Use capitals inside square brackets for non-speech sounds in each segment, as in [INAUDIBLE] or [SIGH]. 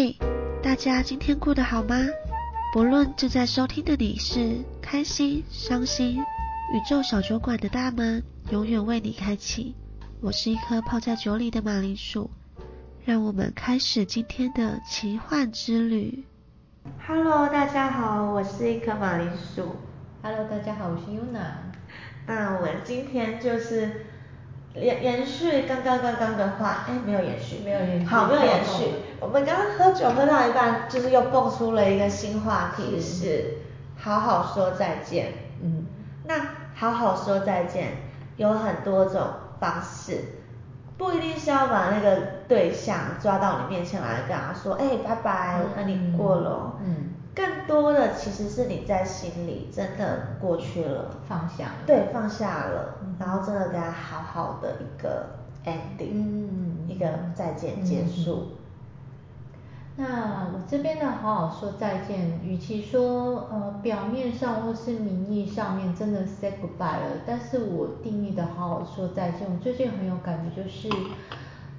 嘿，大家今天过得好吗？不论正在收听的你是开心、伤心，宇宙小酒馆的大门永远为你开启。我是一颗泡在酒里的马铃薯，让我们开始今天的奇幻之旅。Hello，大家好，我是一颗马铃薯。Hello，大家好，我是 Yuna。那我们今天就是延延续刚刚刚刚的话，哎，没有延续，没有延续好，没有延续。我们刚刚喝酒喝到一半，就是又蹦出了一个新话题，是是好好说再见。嗯，那好好说再见有很多种方式，不一定是要把那个对象抓到你面前来跟他说，哎，拜拜，我跟你过了哦。嗯更多的其实是你在心里真的过去了，放下了。对，放下了，嗯。然后真的跟他好好的一个 ending，、嗯一个再见结束。那我这边的好好说再见，与其说呃表面上或是名义上面真的 say goodbye 了，但是我定义的好好说再见，我最近很有感觉，就是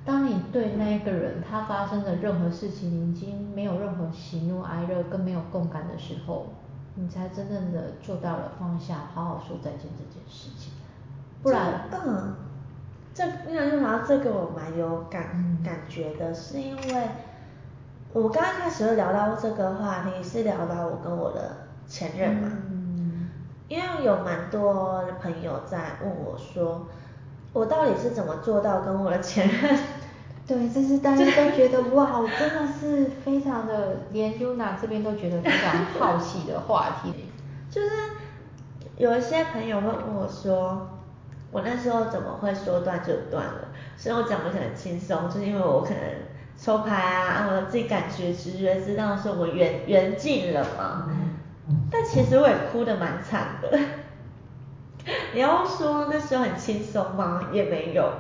当你对那一个人他发生的任何事情，你已经没有任何喜怒哀乐，更没有共感的时候，你才真正的做到了放下，好好说再见这件事情。不然，这嗯，这因为就好像这个我蛮有感、嗯感觉的，是因为我刚刚开始会聊到这个话题，是聊到我跟我的前任嘛，嗯因为有蛮多朋友在问我说，我到底是怎么做到跟我的前任对，这是大家都觉得哇，我真的是非常的，连 Yuna 这边都觉得非常好奇的话题。就是有一些朋友会问我说，我那时候怎么会说断就断了？所以我讲的很轻松，就是因为我可能抽牌啊，我自己感觉直觉知道说我缘缘尽了嘛。但其实我也哭得蛮惨的。你要说那时候很轻松吗？也没有，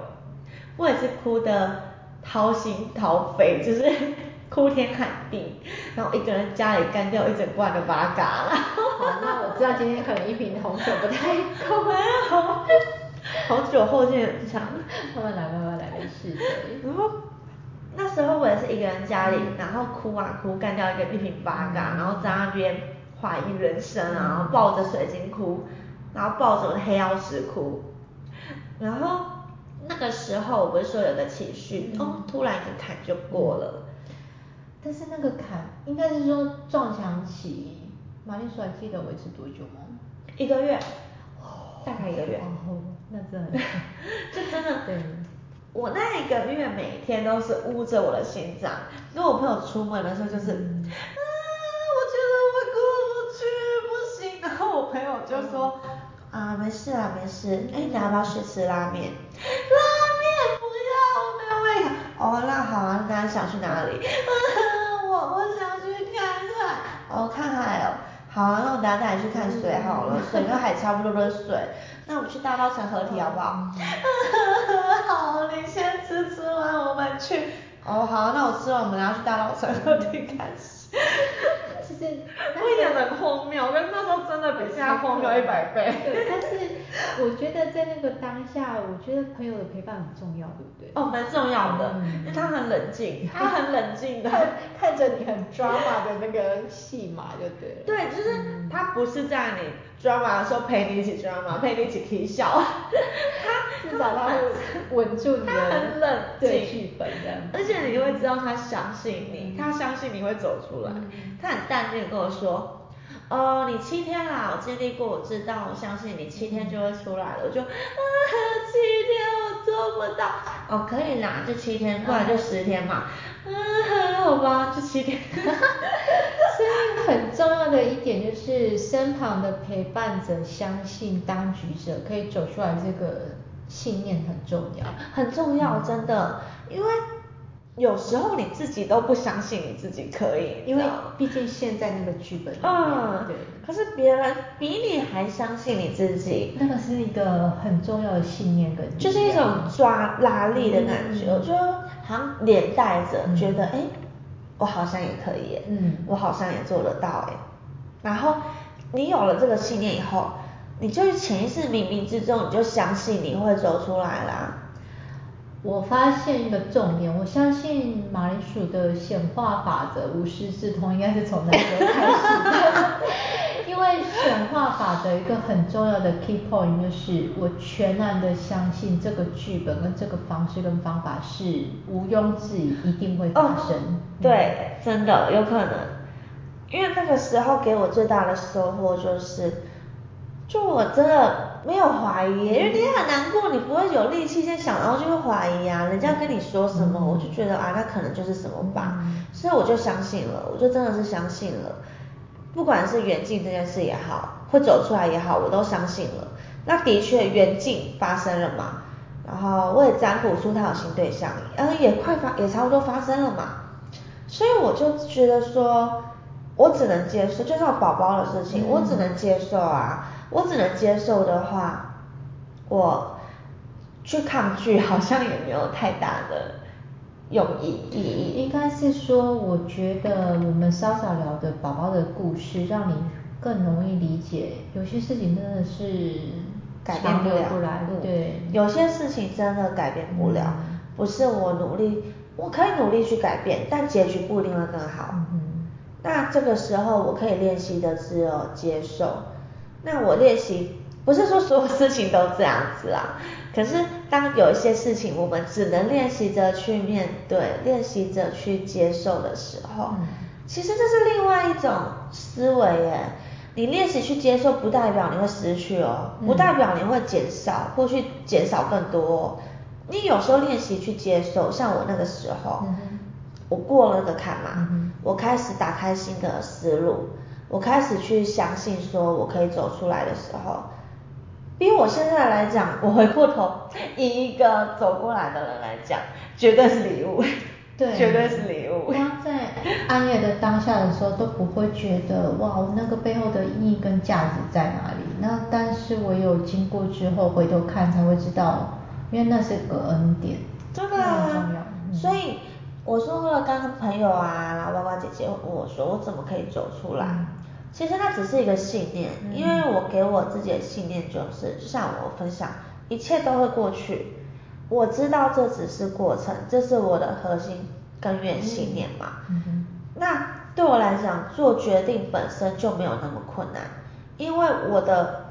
我也是哭得掏心掏肺，就是 [LAUGHS] 哭天喊地，然后一个人家里干掉一整罐的八嘎啦。好，那我知道今天可能一瓶红酒不太够，没有，红酒后劲很强。慢慢来，慢慢来，没事的。然后那时候我也是一个人家里，然后哭啊哭，干掉一个一瓶八嘎，然后在那边怀疑人生啊，然后抱着水晶哭，然后抱着我的黑曜石哭，然后那个时候我不是说有个情绪，哦，突然一个坎就过了。但是那个坎应该是说撞墙期，马铃薯还记得维持多久吗？一个月，大概一个月。哦，那真的 [LAUGHS] 就真的，对我那一个月每天都是捂着我的心脏，跟我朋友出门的时候就是，嗯啊，我觉得我过不去，不行。然后我朋友就说，啊，没事啊，没事，哎，你要不要去吃拉面？哦，那好啊，那你想去哪里？[LAUGHS] 啊，我我想去看海。哦，看海哦。好啊，那我等下带你去看水好了，水跟海差不多的水。那我们去大稻城合体好不好？[LAUGHS] 好，你先吃，吃完我们去。哦，好，那我吃完我们要去大稻城合体看水。其 [LAUGHS] 实我演的很荒谬，跟那时候真的比现在荒谬一百倍。对，但是 [LAUGHS] 我觉得在那个当下，我觉得朋友的陪伴很重要，对不对？哦，蛮重要的，嗯因为他很冷静，他很冷静的。看 [LAUGHS] 看着你很 drama 的那个戏码就对了。[LAUGHS] 对，就是他不是在你 drama 的时候陪你一起 drama，陪你一起啼笑，他至少他会稳住你的他很冷静剧本这样而且你会知道他相信你，嗯他相信你会走出来，嗯他很淡定地跟我说。哦，你七天啦，我经历过，我知道，我相信你七天就会出来了。我就啊，七天我做不到。哦，可以啦，就七天，不然就十天嘛。啊，好吧，就七天。[LAUGHS] 所以很重要的一点就是身旁的陪伴者相信当局者可以走出来，这个信念很重要。很重要，真的，因为有时候你自己都不相信你自己可以，因为毕竟现在那个剧本嗯，对。可是别人比你还相信你自己，那个是一个很重要的信念跟就是一种抓拉力的感觉，嗯我觉得好像连带着嗯觉得，哎、我好像也可以耶，嗯。我好像也做得到，哎，然后你有了这个信念以后，你就潜意识冥冥之中你就相信你会走出来啦。我发现一个重点，我相信马铃薯的显化法则无师自通，应该是从那时候开始的。因为显化法则一个很重要的 key point 就是我全然的相信这个剧本跟这个方式跟方法是毋庸置疑一定会发生。对，真的有可能，因为那个时候给我最大的收获就是。就我真的没有怀疑，因为你很难过，你不会有力气先想，然后就会怀疑啊。人家跟你说什么，我就觉得啊，那可能就是什么吧，所以我就相信了，我就真的是相信了。不管是远近这件事也好，会走出来也好，我都相信了。那的确缘尽发生了嘛，然后我也占卜出他有新对象，呃，也快发，也差不多发生了嘛。所以我就觉得说，我只能接受，就像宝宝的事情，我只能接受啊。我只能接受的话，我去抗拒好像也没有太大的用意意义。应该是说，我觉得我们稍稍聊的宝宝的故事，让你更容易理解，有些事情真的是改变不了，不来嗯，对，有些事情真的改变不了，嗯不是我努力，我可以努力去改变，但结局不一定会更好。嗯那这个时候我可以练习的只有接受。那我练习不是说所有事情都这样子啊，可是当有一些事情我们只能练习着去面对，练习着去接受的时候，嗯。其实这是另外一种思维耶。你练习去接受，不代表你会失去哦，不代表你会减少或去减少更多哦。你有时候练习去接受，像我那个时候，嗯我过了那个坎嘛，嗯我开始打开新的思路，我开始去相信说我可以走出来的时候，比我现在来讲，我回过头 [LAUGHS] 以一个走过来的人来讲，绝对是礼物，对，绝对是礼物。光在暗夜的当下的时候都不会觉得哇，那个背后的意义跟价值在哪里？那但是我有经过之后回头看才会知道，因为那是个恩典，真的很啊重要。嗯所以我说了，刚刚朋友啊，然后包括姐姐问我说，我怎么可以走出来？嗯其实那只是一个信念，嗯因为我给我自己的信念就是，就像我分享，一切都会过去。我知道这只是过程，这是我的核心根源信念嘛。那对我来讲，做决定本身就没有那么困难，因为我的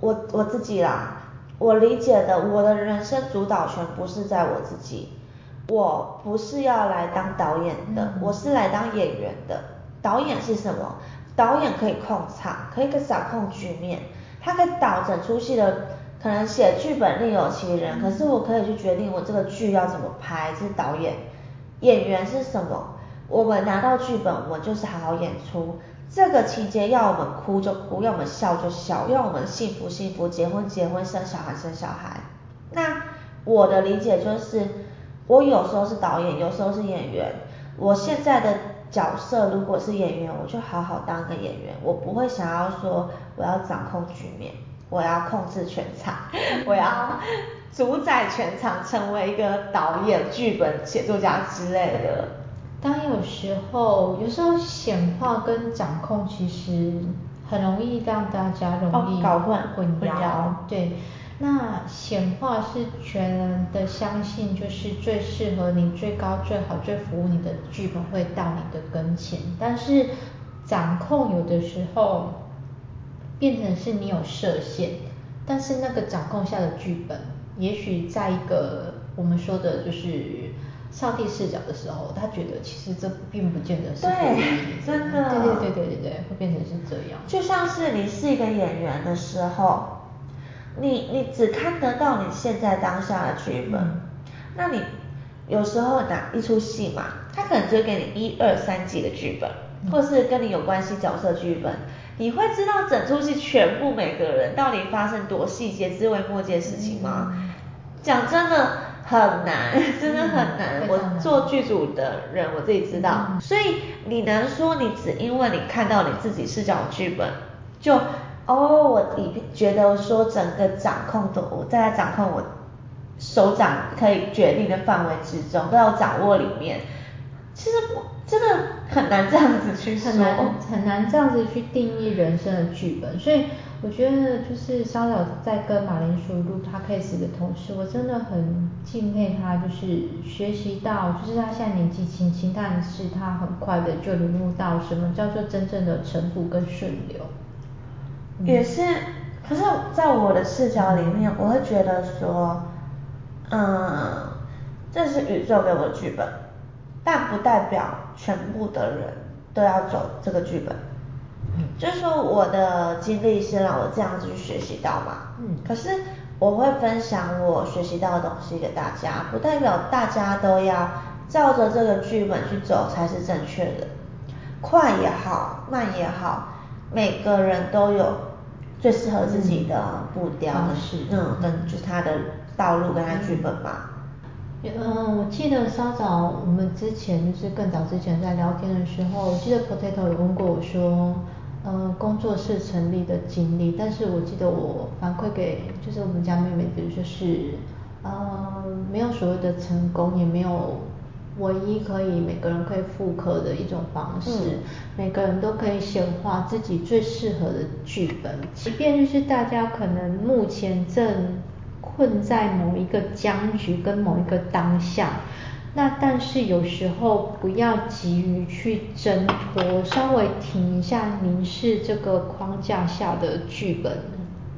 我我自己啦，我理解的我的人生主导权不是在我自己，我不是要来当导演的，嗯我是来当演员的。导演是什么？导演可以控场，可以掌控局面，他可以导整出戏的。可能写剧本另有其人，可是我可以去决定我这个剧要怎么拍，这是导演。演员是什么？我们拿到剧本，我们就是好好演出。这个情节要我们哭就哭，要我们笑就笑，要我们幸福幸福，结婚结婚，生小孩生小孩。那我的理解就是，我有时候是导演，有时候是演员。我现在的角色如果是演员，我就好好当个演员，我不会想要说我要掌控局面，我要控制全场，我要主宰全场，成为一个导演、剧本写作家之类的。当有时候，有时候显化跟掌控其实很容易让大家容易哦搞混混混淆。对，那显化是全然的相信，就是最适合你、最高、最好、最服务你的剧本会到你的跟前。但是掌控有的时候变成是你有设限，但是那个掌控下的剧本，也许在一个我们说的就是上帝视角的时候，他觉得其实这并不见得是对真的对对对对对对，会变成是这样。就像是你是一个演员的时候，你你只看得到你现在当下的剧本，嗯那你有时候拿一出戏嘛，他可能只给你一二三集的剧本，嗯或是跟你有关系角色剧本，你会知道整出戏全部每个人到底发生多细节、枝微末节的事情吗？嗯讲真的很难，[LAUGHS] 真的很难。我做剧组的人，我自己知道，嗯所以你能说你只因为你看到你自己视角的剧本，就哦，我你觉得说整个掌控的我在掌控我手掌可以决定的范围之中，都在我掌握里面。其实不真的很难这样子去，很难很难这样子去定义人生的剧本，所以我觉得就是稍早在跟马铃薯录 podcast 的同时，我真的很敬佩他，就是学习到，就是他现在年纪轻轻，但是他很快的就领悟到什么叫做真正的沉浮跟顺流。也是，可是在我的视角里面，我会觉得说，嗯，这是宇宙给我的剧本，但不代表全部的人都要走这个剧本。嗯，就是说我的经历是让我这样子去学习到嘛。嗯。可是我会分享我学习到的东西给大家，不代表大家都要照着这个剧本去走才是正确的。快也好，慢也好，每个人都有最适合自己的步调的是，嗯，跟就是他的道路跟他剧本嘛。嗯，我记得稍早我们之前就是更早之前在聊天的时候，我记得 Potato 有问过我说，呃，工作室成立的经历，但是我记得我反馈给就是我们家妹妹的就是，呃，没有所谓的成功，也没有唯一可以每个人可以复刻的一种方式，每个人都可以显化自己最适合的剧本，即便就是大家可能目前正。困在某一个僵局跟某一个当下，那但是有时候不要急于去挣脱，稍微停一下，凝视这个框架下的剧本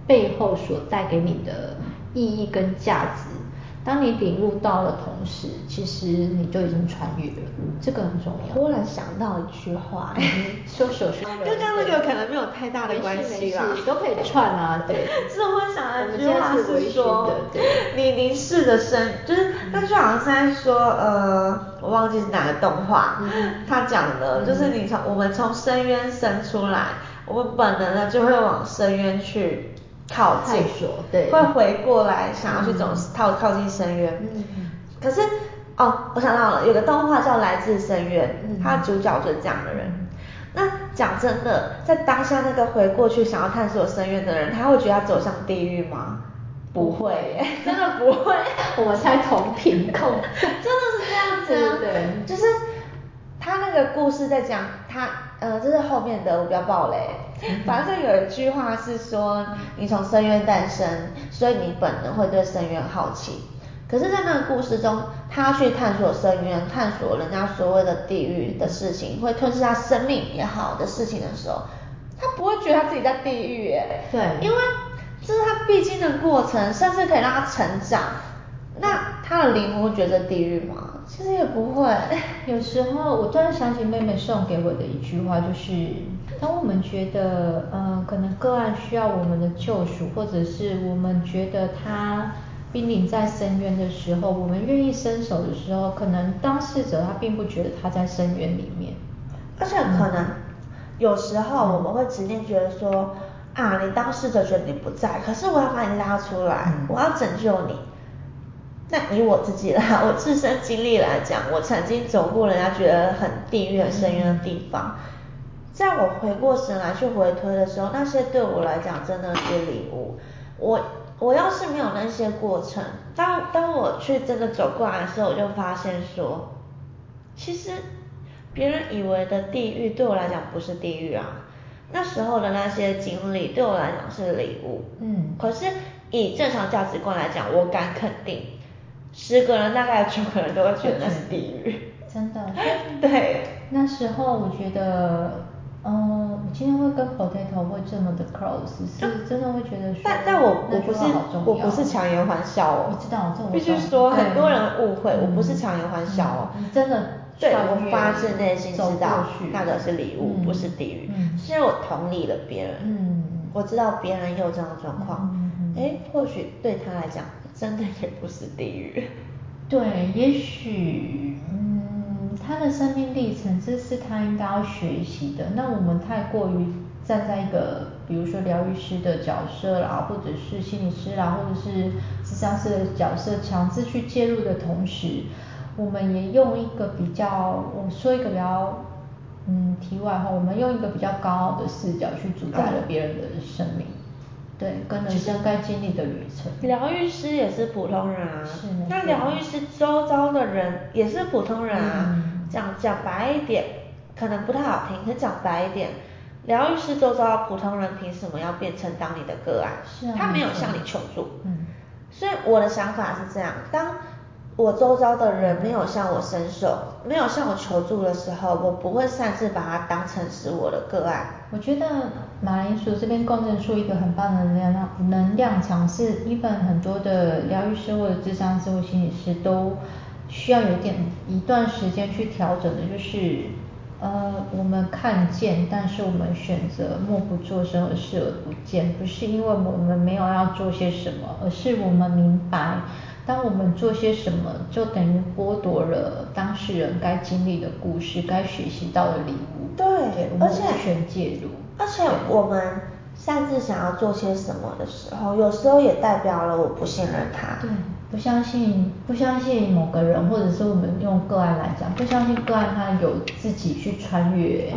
背后所带给你的意义跟价值。当你领悟到了同时，其实你就已经穿越了，这个很重要。忽然想到一句话，[LAUGHS] 说说说，跟那个可能没有太大的关系啦，都可以串啊，对。[LAUGHS] 是我想的一句话是说，你凝视的深，就是那句好像是在说，呃，我忘记是哪个动画，他讲的，就是你从我们从深渊生出来，我们本能的就会往深渊去。靠近，对，会回过来想要去走靠靠近深渊。嗯嗯。可是哦，我想到了，有个动画叫《来自深渊》，它主角就是这样的人。那讲真的，在当下那个回过去想要探索深渊的人，他会觉得他走向地狱吗？不会，[LAUGHS] 真的不会。[LAUGHS] 我们才同频共，真的是这样子啊。对，就是他那个故事在讲他。呃，这是后面的，我不要爆雷。反正有一句话是说，你从深渊诞生，所以你本能会对深渊好奇。可是，在那个故事中，他去探索深渊，探索人家所谓的地狱的事情，会吞噬他生命也好的事情的时候，他不会觉得他自己在地狱，哎，对，因为这是他必经的过程，甚至可以让他成长。那他的灵魂会觉得地狱吗？其实也不会。[SIGHS] 有时候我突然想起妹妹送给我的一句话，就是当我们觉得呃可能个案需要我们的救赎，或者是我们觉得他濒临在深渊的时候，我们愿意伸手的时候，可能当事者他并不觉得他在深渊里面。而且可能有时候我们会直接觉得说啊，你当事者觉得你不在，可是我要把你拉出来，我要拯救你。那以我自己啦，[LAUGHS] 我自身经历来讲，我曾经走过人家觉得很地狱、很深渊的地方，在我回过神来去回推的时候，那些对我来讲真的是礼物。我我要是没有那些过程，当当我去真的走过来的时候，我就发现说，其实别人以为的地狱对我来讲不是地狱啊。那时候的那些经历对我来讲是礼物。嗯。可是以正常价值观来讲，我敢肯定。十个人大概九个人都会觉得那是地狱，真的。[LAUGHS] 对，那时候我觉得，嗯，我今天会跟 Potato 会这么的 close，是真的会觉得说，但但我我不是我不是强颜欢笑哦，我知道，这我必须说很多人误会，我不是强颜欢笑哦，你真的对我发自内心知道那个是礼物，不是地狱，是因为我同理了别人，嗯，我知道别人也有这样的状况，哎，或许对他来讲。真的也不是地狱。对，也许，嗯，他的生命历程，这是他应该要学习的。那我们太过于站在一个，比如说疗愈师的角色啦，或者是心理师啦，或者是智商师的角色，强制去介入的同时，我们也用一个比较，我说一个比较，嗯，题外话，我们用一个比较高傲的视角去主宰了别人的生命。对，跟人生该经历的旅程。疗愈师也是普通人啊，那疗愈师周遭的人也是普通人啊。讲讲白一点，可能不太好听，可讲白一点，疗愈师周遭普通人凭什么要变成当你的个案？是啊他没有向你求助。嗯所以我的想法是这样，当我周遭的人没有向我伸手，没有向我求助的时候，我不会擅自把它当成是我的个案。我觉得马铃薯这边共振出一个很棒的能量能量场，是一本很多的疗愈师或者智商师或心理师都需要有点一段时间去调整的，就是呃我们看见，但是我们选择默不作声而视而不见，不是因为我们没有要做些什么，而是我们明白。当我们做些什么，就等于剥夺了当事人该经历的故事、该学习到的礼物。对而且无权介入。而且我们擅自想要做些什么的时候，有时候也代表了我不信任他。对，不相信不相信某个人，或者是我们用个案来讲，不相信个案他有自己去穿越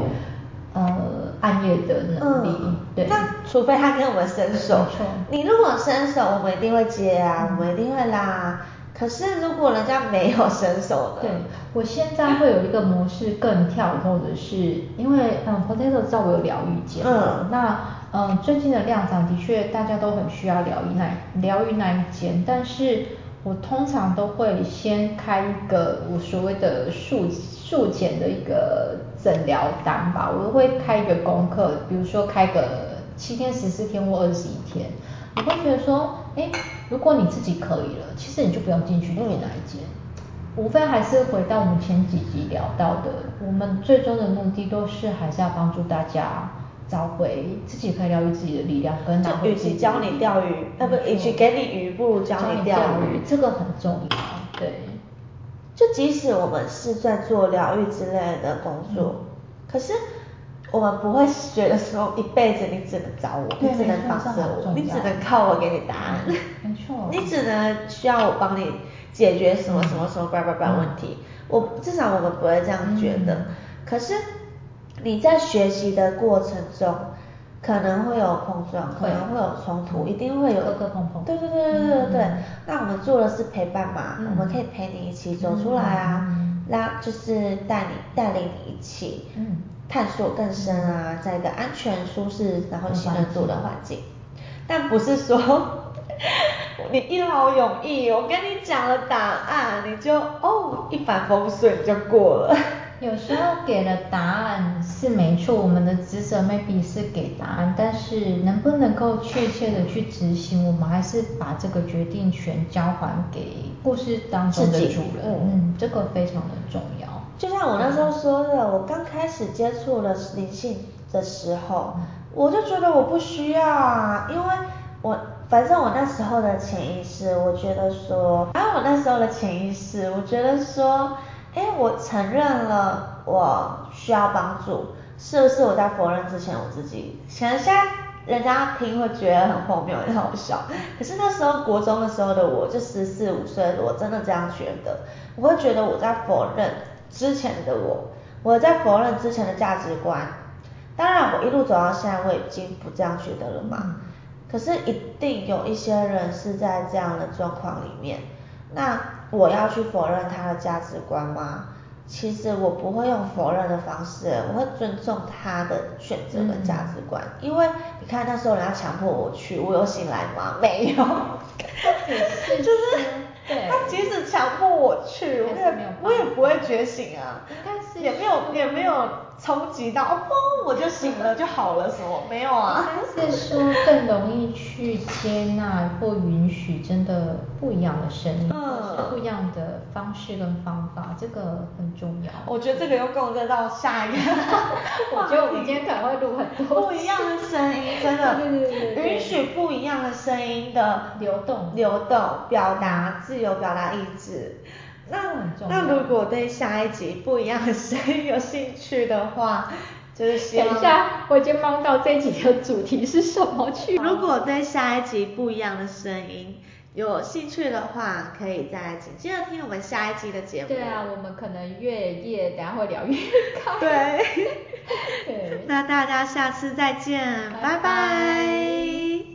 呃暗夜的能力。对，那除非他跟我们伸手没错，你如果伸手，我们一定会接啊，我们一定会拉。可是如果人家没有伸手呢？对，我现在会有一个模式更跳脱的是，因为嗯，Potato 知道我有疗愈间嘛，嗯那嗯最近的量长的确大家都很需要疗愈那疗愈那一间，但是我通常都会先开一个我所谓的术术前的一个诊疗单吧，我会开一个功课，比如说开个七天、十四天或二十一天。我会觉得说，哎，如果你自己可以了，其实你就不用进去里面那一间。无非还是回到我们前几集聊到的，我们最终的目的都是还是要帮助大家找回自己可以疗愈自己的力量，跟拿就与其教你钓鱼，那不，与其给你鱼，不如教你钓鱼。这个很重要，对。就即使我们是在做疗愈之类的工作，嗯可是我们不会觉得说一辈子你只能找我，你只能帮着我，你只能靠我给你答案。嗯没错你只能需要我帮你解决什么什么什么叭叭叭问题。我至少我们不会这样觉得。嗯可是你在学习的过程中，可能会有碰撞，可能会有冲突，一定会有。磕磕碰碰。对对对对对对那我们做的是陪伴嘛，嗯。我们可以陪你一起走出来啊，嗯那就是带你带领你一起，嗯。探索更深啊，在一个安全、舒适，然后信任度的环境。但不是说 [LAUGHS] 你一劳永逸，我跟你讲了答案，你就哦一帆风顺就过了。有时候给了答案是没错，我们的职责 maybe 是给答案，但是能不能够确切的去执行，我们还是把这个决定权交还给故事当中的主人，嗯。嗯，这个非常的重要。就像我那时候说的，我刚开始接触了灵性的时候，我就觉得我不需要啊，因为我反正我那时候的潜意识，我觉得说，还有我那时候的潜意识，我觉得说，哎，我承认了我需要帮助，是不是我在否认之前我自己？可能现在人家听会觉得很荒谬、很好笑，可是那时候国中的时候的我，就十四五岁我，真的这样觉得，我会觉得我在否认之前的我，我在否认之前的价值观。当然，我一路走到现在，我已经不这样觉得了嘛。可是一定有一些人是在这样的状况里面，那我要去否认他的价值观吗？其实我不会用否认的方式，我会尊重他的选择跟价值观，因为你看那时候人家强迫我去，我有醒来吗？[LAUGHS] 没有，就是对。他即使强迫我去，我也我也不会觉醒啊，也没有也没有冲击到哦，砰我就醒了就好了什么没有啊。应该是说更容易去接纳或允许真的不一样的声音，嗯不一样的方式跟方法，这个很重要。我觉得这个又共振到下一个 [LAUGHS] 我觉得我们今天可能会录很多不一样的声音，真的，[LAUGHS] 对对对对对允许不一样的声音的流动流动表达自由表达意志。那那如果对下一集不一样的声音有兴趣的话，就是等一下，我已经忘到这一集的主题是什么去。如果对下一集不一样的声音有兴趣的话，可以再紧接着听我们下一集的节目。对啊，我们可能越夜等一下会聊越开。对。[LAUGHS] 对。那大家下次再见，拜拜拜